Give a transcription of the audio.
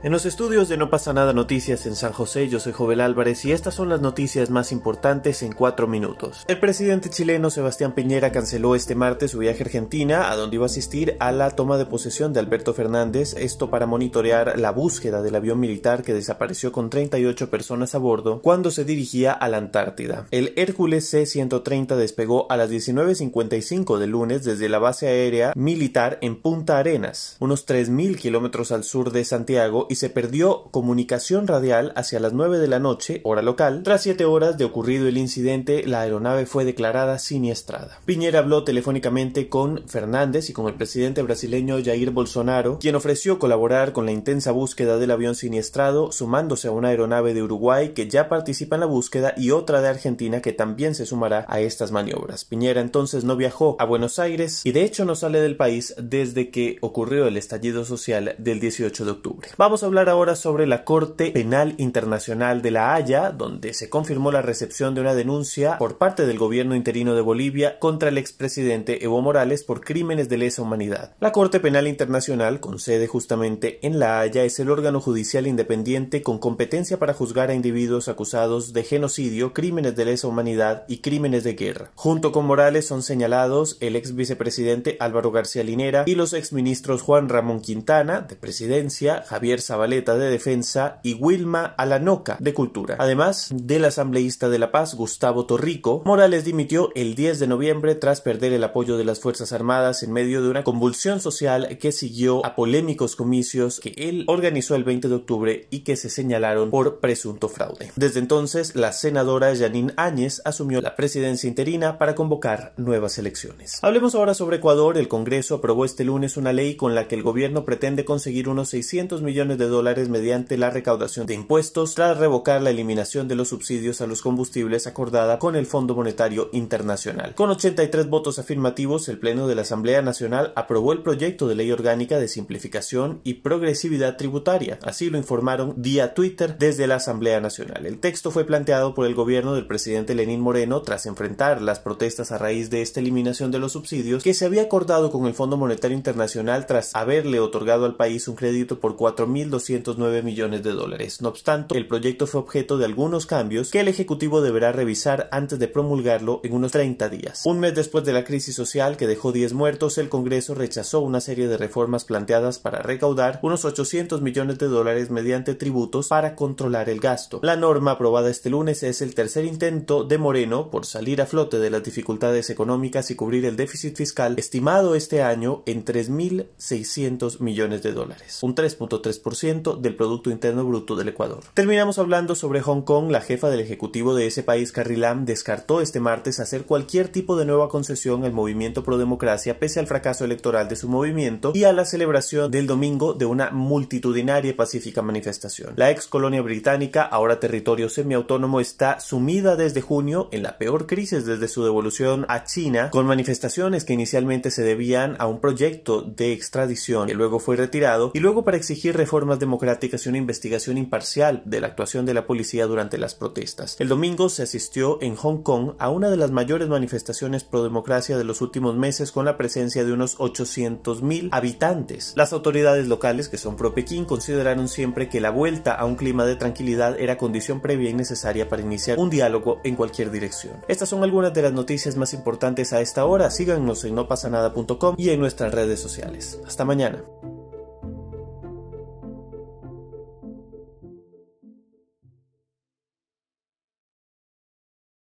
En los estudios de No pasa nada noticias en San José, yo soy Jovel Álvarez y estas son las noticias más importantes en cuatro minutos. El presidente chileno Sebastián Piñera canceló este martes su viaje a Argentina, a donde iba a asistir a la toma de posesión de Alberto Fernández, esto para monitorear la búsqueda del avión militar que desapareció con 38 personas a bordo cuando se dirigía a la Antártida. El Hércules C-130 despegó a las 19.55 del lunes desde la base aérea militar en Punta Arenas, unos 3.000 kilómetros al sur de Santiago y se perdió comunicación radial hacia las 9 de la noche, hora local. Tras 7 horas de ocurrido el incidente, la aeronave fue declarada siniestrada. Piñera habló telefónicamente con Fernández y con el presidente brasileño Jair Bolsonaro, quien ofreció colaborar con la intensa búsqueda del avión siniestrado, sumándose a una aeronave de Uruguay que ya participa en la búsqueda y otra de Argentina que también se sumará a estas maniobras. Piñera entonces no viajó a Buenos Aires y de hecho no sale del país desde que ocurrió el estallido social del 18 de octubre. Vamos Vamos a hablar ahora sobre la Corte Penal Internacional de La Haya, donde se confirmó la recepción de una denuncia por parte del gobierno interino de Bolivia contra el expresidente Evo Morales por crímenes de lesa humanidad. La Corte Penal Internacional, con sede justamente en La Haya, es el órgano judicial independiente con competencia para juzgar a individuos acusados de genocidio, crímenes de lesa humanidad y crímenes de guerra. Junto con Morales son señalados el ex vicepresidente Álvaro García Linera y los exministros Juan Ramón Quintana, de Presidencia, Javier Zabaleta de Defensa y Wilma Alanoca de Cultura. Además del asambleísta de La Paz, Gustavo Torrico, Morales dimitió el 10 de noviembre tras perder el apoyo de las Fuerzas Armadas en medio de una convulsión social que siguió a polémicos comicios que él organizó el 20 de octubre y que se señalaron por presunto fraude. Desde entonces, la senadora Janine Áñez asumió la presidencia interina para convocar nuevas elecciones. Hablemos ahora sobre Ecuador. El Congreso aprobó este lunes una ley con la que el gobierno pretende conseguir unos 600 millones de dólares mediante la recaudación de impuestos tras revocar la eliminación de los subsidios a los combustibles acordada con el Fondo Monetario Internacional. Con 83 votos afirmativos, el Pleno de la Asamblea Nacional aprobó el proyecto de ley orgánica de simplificación y progresividad tributaria. Así lo informaron vía Twitter desde la Asamblea Nacional. El texto fue planteado por el gobierno del presidente Lenín Moreno tras enfrentar las protestas a raíz de esta eliminación de los subsidios que se había acordado con el Fondo Monetario Internacional tras haberle otorgado al país un crédito por 4.000 209 millones de dólares. No obstante, el proyecto fue objeto de algunos cambios que el Ejecutivo deberá revisar antes de promulgarlo en unos 30 días. Un mes después de la crisis social que dejó 10 muertos, el Congreso rechazó una serie de reformas planteadas para recaudar unos 800 millones de dólares mediante tributos para controlar el gasto. La norma aprobada este lunes es el tercer intento de Moreno por salir a flote de las dificultades económicas y cubrir el déficit fiscal estimado este año en 3.600 millones de dólares, un 3.3% del Producto Interno Bruto del Ecuador. Terminamos hablando sobre Hong Kong. La jefa del Ejecutivo de ese país, Carrie Lam, descartó este martes hacer cualquier tipo de nueva concesión al movimiento pro democracia pese al fracaso electoral de su movimiento y a la celebración del domingo de una multitudinaria y pacífica manifestación. La ex colonia británica, ahora territorio semiautónomo, está sumida desde junio en la peor crisis desde su devolución a China, con manifestaciones que inicialmente se debían a un proyecto de extradición que luego fue retirado y luego para exigir reformas democráticas y una investigación imparcial de la actuación de la policía durante las protestas. El domingo se asistió en Hong Kong a una de las mayores manifestaciones pro democracia de los últimos meses con la presencia de unos 800.000 habitantes. Las autoridades locales, que son pro Pekín, consideraron siempre que la vuelta a un clima de tranquilidad era condición previa y necesaria para iniciar un diálogo en cualquier dirección. Estas son algunas de las noticias más importantes a esta hora. Síganos en nopasanada.com y en nuestras redes sociales. Hasta mañana.